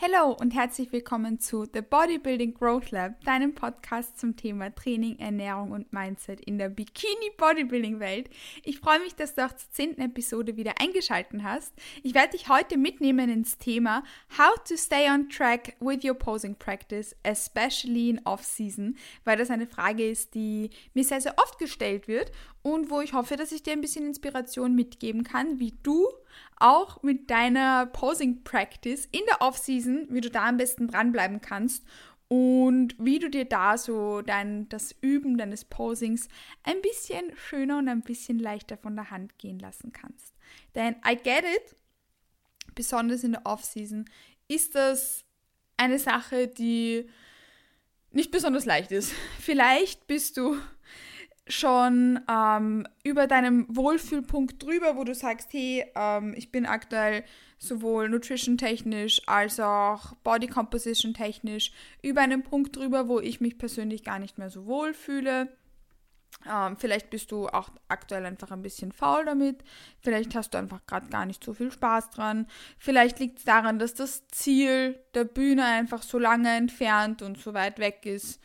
Hallo und herzlich willkommen zu The Bodybuilding Growth Lab, deinem Podcast zum Thema Training, Ernährung und Mindset in der Bikini Bodybuilding Welt. Ich freue mich, dass du auch zur zehnten Episode wieder eingeschaltet hast. Ich werde dich heute mitnehmen ins Thema How to stay on track with your posing practice, especially in Off-Season, weil das eine Frage ist, die mir sehr, sehr oft gestellt wird und wo ich hoffe, dass ich dir ein bisschen Inspiration mitgeben kann, wie du auch mit deiner Posing Practice in der Off-Season, wie du da am besten dranbleiben kannst und wie du dir da so dein, das Üben deines Posings ein bisschen schöner und ein bisschen leichter von der Hand gehen lassen kannst. Denn I get it, besonders in der Off-Season, ist das eine Sache, die nicht besonders leicht ist. Vielleicht bist du schon ähm, über deinem Wohlfühlpunkt drüber, wo du sagst, hey, ähm, ich bin aktuell sowohl nutrition-technisch als auch Body Composition-technisch über einen Punkt drüber, wo ich mich persönlich gar nicht mehr so wohl fühle. Ähm, vielleicht bist du auch aktuell einfach ein bisschen faul damit. Vielleicht hast du einfach gerade gar nicht so viel Spaß dran. Vielleicht liegt es daran, dass das Ziel der Bühne einfach so lange entfernt und so weit weg ist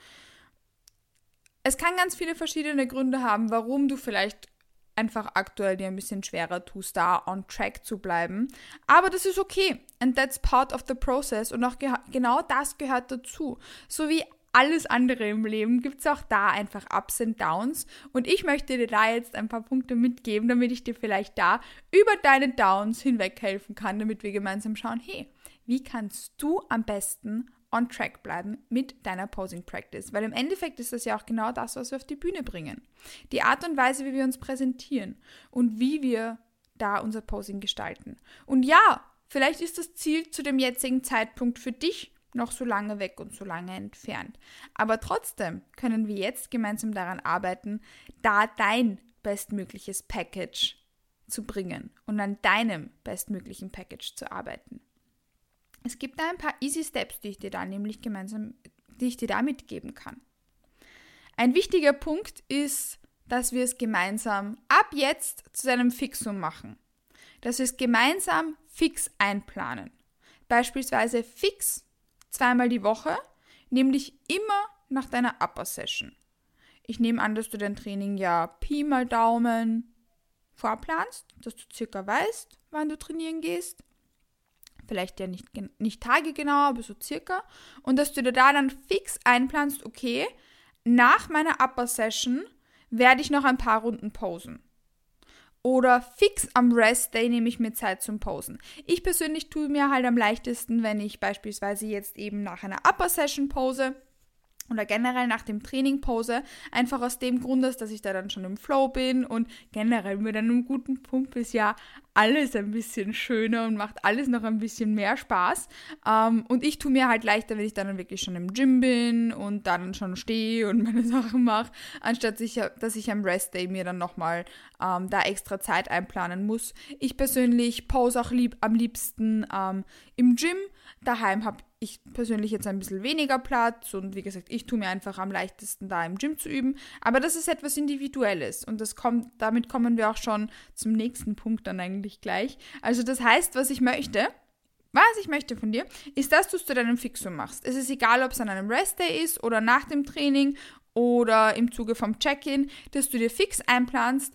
es kann ganz viele verschiedene Gründe haben, warum du vielleicht einfach aktuell dir ein bisschen schwerer tust, da on track zu bleiben. Aber das ist okay. And that's part of the process. Und auch genau das gehört dazu. So wie alles andere im Leben gibt es auch da einfach Ups und Downs. Und ich möchte dir da jetzt ein paar Punkte mitgeben, damit ich dir vielleicht da über deine Downs hinweg helfen kann, damit wir gemeinsam schauen, hey, wie kannst du am besten on track bleiben mit deiner Posing Practice, weil im Endeffekt ist das ja auch genau das, was wir auf die Bühne bringen. Die Art und Weise, wie wir uns präsentieren und wie wir da unser Posing gestalten. Und ja, vielleicht ist das Ziel zu dem jetzigen Zeitpunkt für dich noch so lange weg und so lange entfernt. Aber trotzdem können wir jetzt gemeinsam daran arbeiten, da dein bestmögliches Package zu bringen und an deinem bestmöglichen Package zu arbeiten. Es gibt da ein paar Easy Steps, die ich dir da nämlich gemeinsam, die ich dir da mitgeben kann. Ein wichtiger Punkt ist, dass wir es gemeinsam ab jetzt zu einem Fixum machen. Dass wir es gemeinsam fix einplanen. Beispielsweise fix zweimal die Woche, nämlich immer nach deiner Upper Session. Ich nehme an, dass du dein Training ja Pi mal Daumen vorplanst, dass du circa weißt, wann du trainieren gehst vielleicht ja nicht, nicht Tage genau, aber so circa. Und dass du dir da dann fix einplanst, okay, nach meiner Upper Session werde ich noch ein paar Runden posen. Oder fix am Rest Day nehme ich mir Zeit zum Posen. Ich persönlich tue mir halt am leichtesten, wenn ich beispielsweise jetzt eben nach einer Upper Session pose oder generell nach dem Training pose, einfach aus dem Grund, dass ich da dann schon im Flow bin und generell mit einem guten Pump ist ja alles ein bisschen schöner und macht alles noch ein bisschen mehr Spaß. Ähm, und ich tue mir halt leichter, wenn ich dann wirklich schon im Gym bin und dann schon stehe und meine Sachen mache, anstatt ich, dass ich am Rest Day mir dann nochmal ähm, da extra Zeit einplanen muss. Ich persönlich pose auch lieb, am liebsten ähm, im Gym. Daheim habe ich persönlich jetzt ein bisschen weniger Platz und wie gesagt, ich tue mir einfach am leichtesten da im Gym zu üben. Aber das ist etwas Individuelles und das kommt, damit kommen wir auch schon zum nächsten Punkt dann eigentlich gleich. Also das heißt, was ich möchte, was ich möchte von dir, ist, dass du es zu deinem Fixum machst. Es ist egal, ob es an einem Restday ist oder nach dem Training oder im Zuge vom Check-in, dass du dir fix einplanst,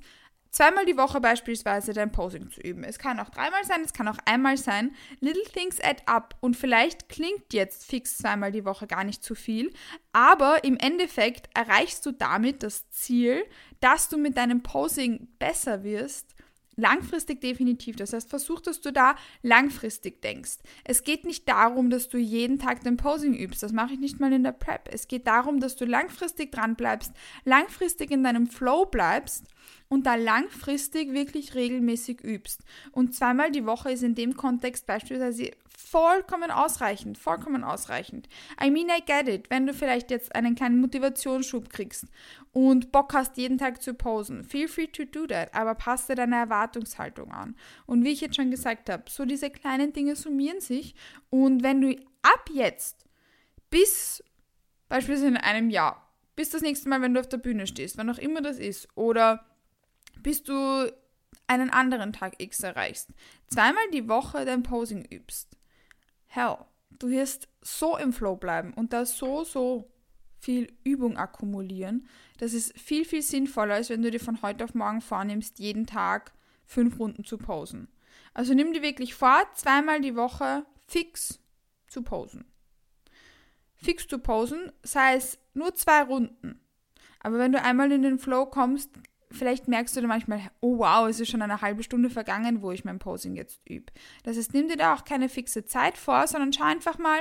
zweimal die Woche beispielsweise dein Posing zu üben. Es kann auch dreimal sein, es kann auch einmal sein. Little things add up und vielleicht klingt jetzt fix zweimal die Woche gar nicht zu viel, aber im Endeffekt erreichst du damit das Ziel, dass du mit deinem Posing besser wirst Langfristig definitiv. Das heißt, versuch, dass du da langfristig denkst. Es geht nicht darum, dass du jeden Tag dein Posing übst. Das mache ich nicht mal in der Prep. Es geht darum, dass du langfristig dran bleibst, langfristig in deinem Flow bleibst und da langfristig wirklich regelmäßig übst. Und zweimal die Woche ist in dem Kontext beispielsweise vollkommen ausreichend, vollkommen ausreichend. I mean, I get it. Wenn du vielleicht jetzt einen kleinen Motivationsschub kriegst und Bock hast, jeden Tag zu posen, feel free to do that, aber passt dir deine Erwartungshaltung an. Und wie ich jetzt schon gesagt habe, so diese kleinen Dinge summieren sich und wenn du ab jetzt bis beispielsweise in einem Jahr, bis das nächste Mal, wenn du auf der Bühne stehst, wann auch immer das ist, oder bis du einen anderen Tag X erreichst, zweimal die Woche dein Posing übst, hell, du wirst so im Flow bleiben und da so, so viel Übung akkumulieren. Das ist viel, viel sinnvoller, als wenn du dir von heute auf morgen vornimmst, jeden Tag fünf Runden zu posen. Also nimm dir wirklich vor, zweimal die Woche fix zu posen. Fix zu posen, sei es nur zwei Runden. Aber wenn du einmal in den Flow kommst, vielleicht merkst du dann manchmal, oh wow, es ist schon eine halbe Stunde vergangen, wo ich mein Posing jetzt übe. Das heißt, nimm dir da auch keine fixe Zeit vor, sondern schau einfach mal,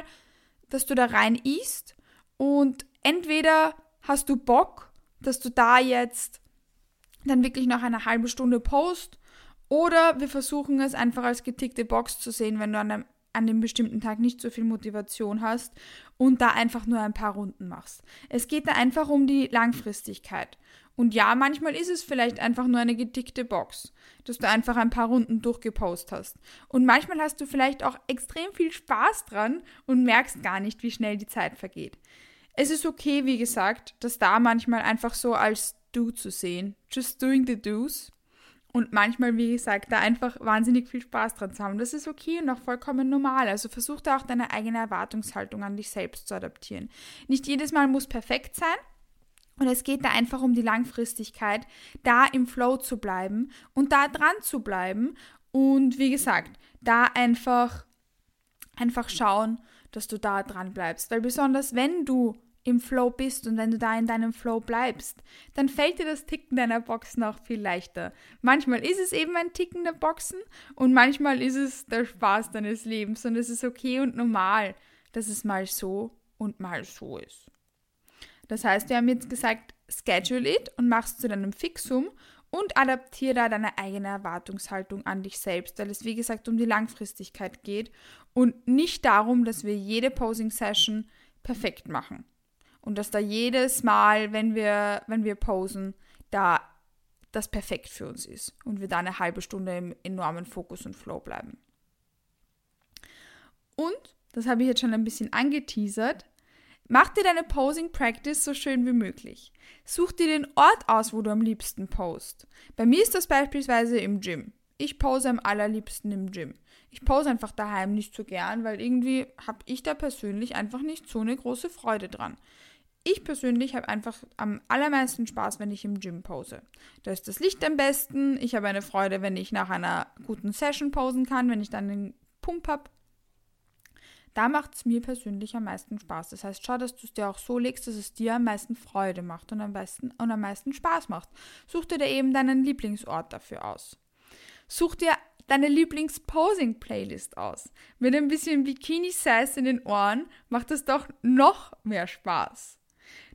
dass du da rein isst und entweder hast du Bock, dass du da jetzt dann wirklich noch eine halbe Stunde post oder wir versuchen es einfach als getickte Box zu sehen, wenn du an einem, an dem bestimmten Tag nicht so viel Motivation hast und da einfach nur ein paar Runden machst. Es geht da einfach um die Langfristigkeit. Und ja, manchmal ist es vielleicht einfach nur eine getickte Box, dass du einfach ein paar Runden durchgepost hast. Und manchmal hast du vielleicht auch extrem viel Spaß dran und merkst gar nicht, wie schnell die Zeit vergeht. Es ist okay, wie gesagt, das da manchmal einfach so als Do zu sehen. Just doing the do's. Und manchmal, wie gesagt, da einfach wahnsinnig viel Spaß dran zu haben. Das ist okay und auch vollkommen normal. Also versuch da auch deine eigene Erwartungshaltung an dich selbst zu adaptieren. Nicht jedes Mal muss perfekt sein. Und es geht da einfach um die Langfristigkeit, da im Flow zu bleiben und da dran zu bleiben. Und wie gesagt, da einfach, einfach schauen, dass du da dran bleibst. Weil besonders wenn du im Flow bist und wenn du da in deinem Flow bleibst, dann fällt dir das Ticken deiner Boxen auch viel leichter. Manchmal ist es eben ein Ticken der Boxen und manchmal ist es der Spaß deines Lebens und es ist okay und normal, dass es mal so und mal so ist. Das heißt, wir haben jetzt gesagt, schedule it und machst zu deinem Fixum und adaptiere da deine eigene Erwartungshaltung an dich selbst, weil es wie gesagt um die Langfristigkeit geht und nicht darum, dass wir jede Posing Session perfekt machen und dass da jedes Mal, wenn wir, wenn wir posen, da das perfekt für uns ist und wir da eine halbe Stunde im enormen Fokus und Flow bleiben. Und, das habe ich jetzt schon ein bisschen angeteasert, mach dir deine Posing Practice so schön wie möglich. Such dir den Ort aus, wo du am liebsten post. Bei mir ist das beispielsweise im Gym. Ich pose am allerliebsten im Gym. Ich pose einfach daheim nicht so gern, weil irgendwie habe ich da persönlich einfach nicht so eine große Freude dran. Ich persönlich habe einfach am allermeisten Spaß, wenn ich im Gym pose. Da ist das Licht am besten. Ich habe eine Freude, wenn ich nach einer guten Session posen kann, wenn ich dann den Pump habe. Da macht es mir persönlich am meisten Spaß. Das heißt, schau, dass du es dir auch so legst, dass es dir am meisten Freude macht und am, besten, und am meisten Spaß macht. Such dir da eben deinen Lieblingsort dafür aus. Such dir deine Lieblings-Posing-Playlist aus. Mit ein bisschen Bikini-Size in den Ohren macht es doch noch mehr Spaß.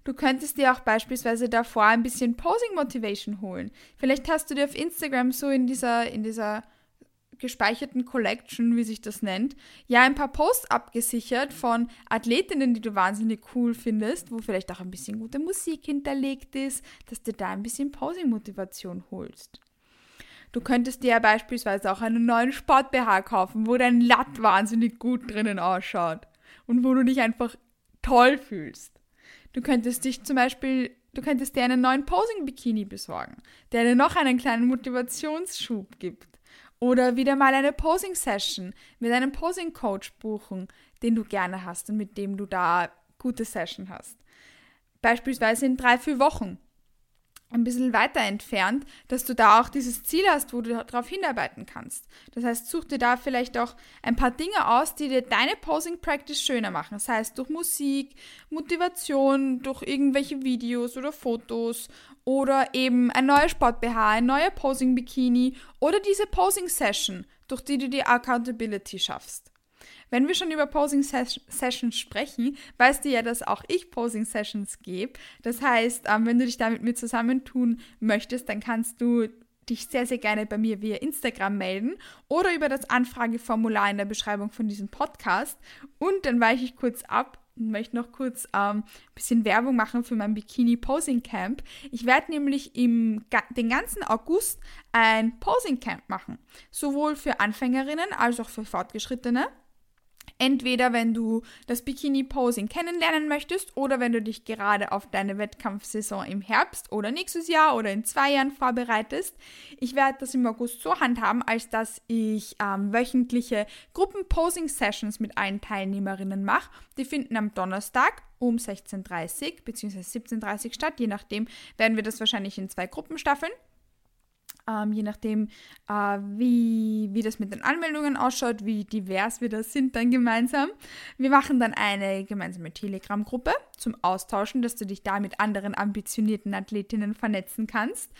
Du könntest dir auch beispielsweise davor ein bisschen Posing Motivation holen. Vielleicht hast du dir auf Instagram so in dieser, in dieser gespeicherten Collection, wie sich das nennt, ja ein paar Posts abgesichert von Athletinnen, die du wahnsinnig cool findest, wo vielleicht auch ein bisschen gute Musik hinterlegt ist, dass du da ein bisschen Posing-Motivation holst. Du könntest dir ja beispielsweise auch einen neuen Sport-BH kaufen, wo dein Latt wahnsinnig gut drinnen ausschaut und wo du dich einfach toll fühlst. Du könntest dich zum Beispiel, du könntest dir einen neuen Posing-Bikini besorgen, der dir noch einen kleinen Motivationsschub gibt. Oder wieder mal eine Posing-Session mit einem Posing-Coach buchen, den du gerne hast und mit dem du da gute Session hast. Beispielsweise in drei, vier Wochen ein bisschen weiter entfernt, dass du da auch dieses Ziel hast, wo du darauf hinarbeiten kannst. Das heißt, such dir da vielleicht auch ein paar Dinge aus, die dir deine Posing Practice schöner machen. Das heißt, durch Musik, Motivation, durch irgendwelche Videos oder Fotos oder eben ein neuer Sport BH, ein neuer Posing Bikini oder diese Posing Session, durch die du die Accountability schaffst. Wenn wir schon über Posing Sessions sprechen, weißt du ja, dass auch ich Posing Sessions gebe. Das heißt, ähm, wenn du dich da mit mir zusammentun möchtest, dann kannst du dich sehr, sehr gerne bei mir via Instagram melden oder über das Anfrageformular in der Beschreibung von diesem Podcast. Und dann weiche ich kurz ab und möchte noch kurz ähm, ein bisschen Werbung machen für mein Bikini Posing Camp. Ich werde nämlich im den ganzen August ein Posing Camp machen, sowohl für Anfängerinnen als auch für Fortgeschrittene. Entweder wenn du das Bikini-Posing kennenlernen möchtest oder wenn du dich gerade auf deine Wettkampfsaison im Herbst oder nächstes Jahr oder in zwei Jahren vorbereitest. Ich werde das im August so handhaben, als dass ich ähm, wöchentliche Gruppen-Posing-Sessions mit allen Teilnehmerinnen mache. Die finden am Donnerstag um 16.30 bzw. 17.30 statt. Je nachdem werden wir das wahrscheinlich in zwei Gruppen staffeln ähm, je nachdem, äh, wie, wie das mit den Anmeldungen ausschaut, wie divers wir da sind dann gemeinsam. Wir machen dann eine gemeinsame Telegram-Gruppe zum Austauschen, dass du dich da mit anderen ambitionierten Athletinnen vernetzen kannst.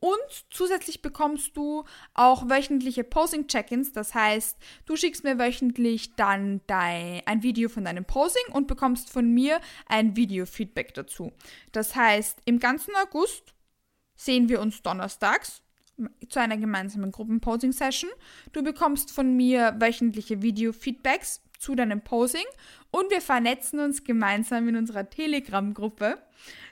Und zusätzlich bekommst du auch wöchentliche Posing-Check-ins. Das heißt, du schickst mir wöchentlich dann dein, ein Video von deinem Posing und bekommst von mir ein Video-Feedback dazu. Das heißt, im ganzen August sehen wir uns donnerstags zu einer gemeinsamen Gruppenposing-Session. Du bekommst von mir wöchentliche Video-Feedbacks zu deinem Posing und wir vernetzen uns gemeinsam in unserer Telegram-Gruppe.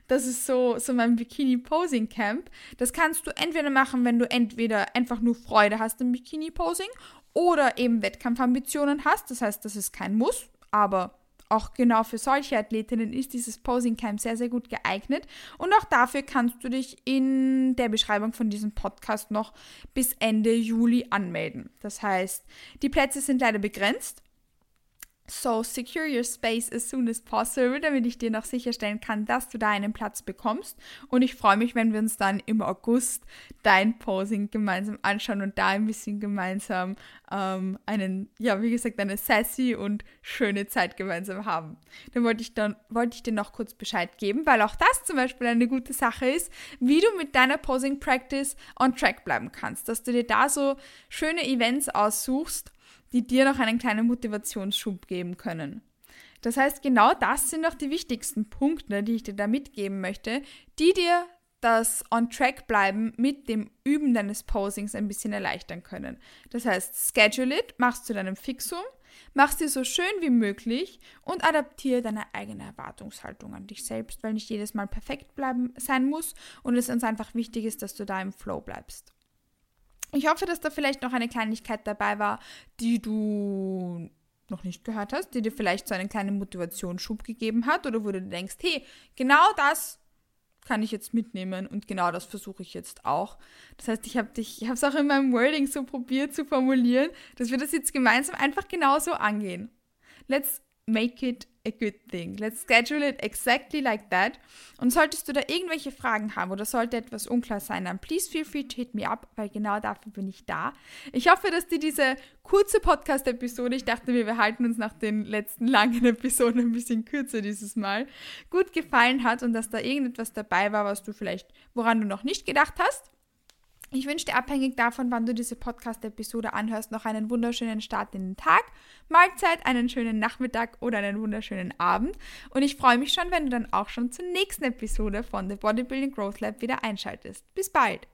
Das ist so, so mein Bikini-Posing-Camp. Das kannst du entweder machen, wenn du entweder einfach nur Freude hast im Bikini-Posing oder eben Wettkampfambitionen hast. Das heißt, das ist kein Muss, aber auch genau für solche Athletinnen ist dieses Posing Camp sehr, sehr gut geeignet. Und auch dafür kannst du dich in der Beschreibung von diesem Podcast noch bis Ende Juli anmelden. Das heißt, die Plätze sind leider begrenzt. So secure your space as soon as possible, damit ich dir noch sicherstellen kann, dass du da einen Platz bekommst. Und ich freue mich, wenn wir uns dann im August dein Posing gemeinsam anschauen und da ein bisschen gemeinsam ähm, einen, ja, wie gesagt, eine sassy und schöne Zeit gemeinsam haben. Dann wollte ich dann wollte ich dir noch kurz Bescheid geben, weil auch das zum Beispiel eine gute Sache ist, wie du mit deiner Posing Practice on track bleiben kannst, dass du dir da so schöne Events aussuchst die dir noch einen kleinen Motivationsschub geben können. Das heißt, genau das sind auch die wichtigsten Punkte, die ich dir da mitgeben möchte, die dir das On-Track bleiben mit dem Üben deines Posings ein bisschen erleichtern können. Das heißt, schedule it, machst zu deinem Fixum, machst dir so schön wie möglich und adaptiere deine eigene Erwartungshaltung an dich selbst, weil nicht jedes Mal perfekt bleiben sein muss und es uns einfach wichtig ist, dass du da im Flow bleibst. Ich hoffe, dass da vielleicht noch eine Kleinigkeit dabei war, die du noch nicht gehört hast, die dir vielleicht so einen kleinen Motivationsschub gegeben hat oder wo du denkst, hey, genau das kann ich jetzt mitnehmen und genau das versuche ich jetzt auch. Das heißt, ich habe dich, ich habe es auch in meinem Wording so probiert zu formulieren, dass wir das jetzt gemeinsam einfach genauso angehen. Let's make it a good thing. Let's schedule it exactly like that. Und solltest du da irgendwelche Fragen haben oder sollte etwas unklar sein, dann please feel free to hit me up, weil genau dafür bin ich da. Ich hoffe, dass dir diese kurze Podcast-Episode, ich dachte mir, wir halten uns nach den letzten langen Episoden ein bisschen kürzer dieses Mal, gut gefallen hat und dass da irgendetwas dabei war, was du vielleicht, woran du noch nicht gedacht hast. Ich wünsche dir abhängig davon, wann du diese Podcast-Episode anhörst, noch einen wunderschönen Start in den Tag, Mahlzeit, einen schönen Nachmittag oder einen wunderschönen Abend. Und ich freue mich schon, wenn du dann auch schon zur nächsten Episode von The Bodybuilding Growth Lab wieder einschaltest. Bis bald!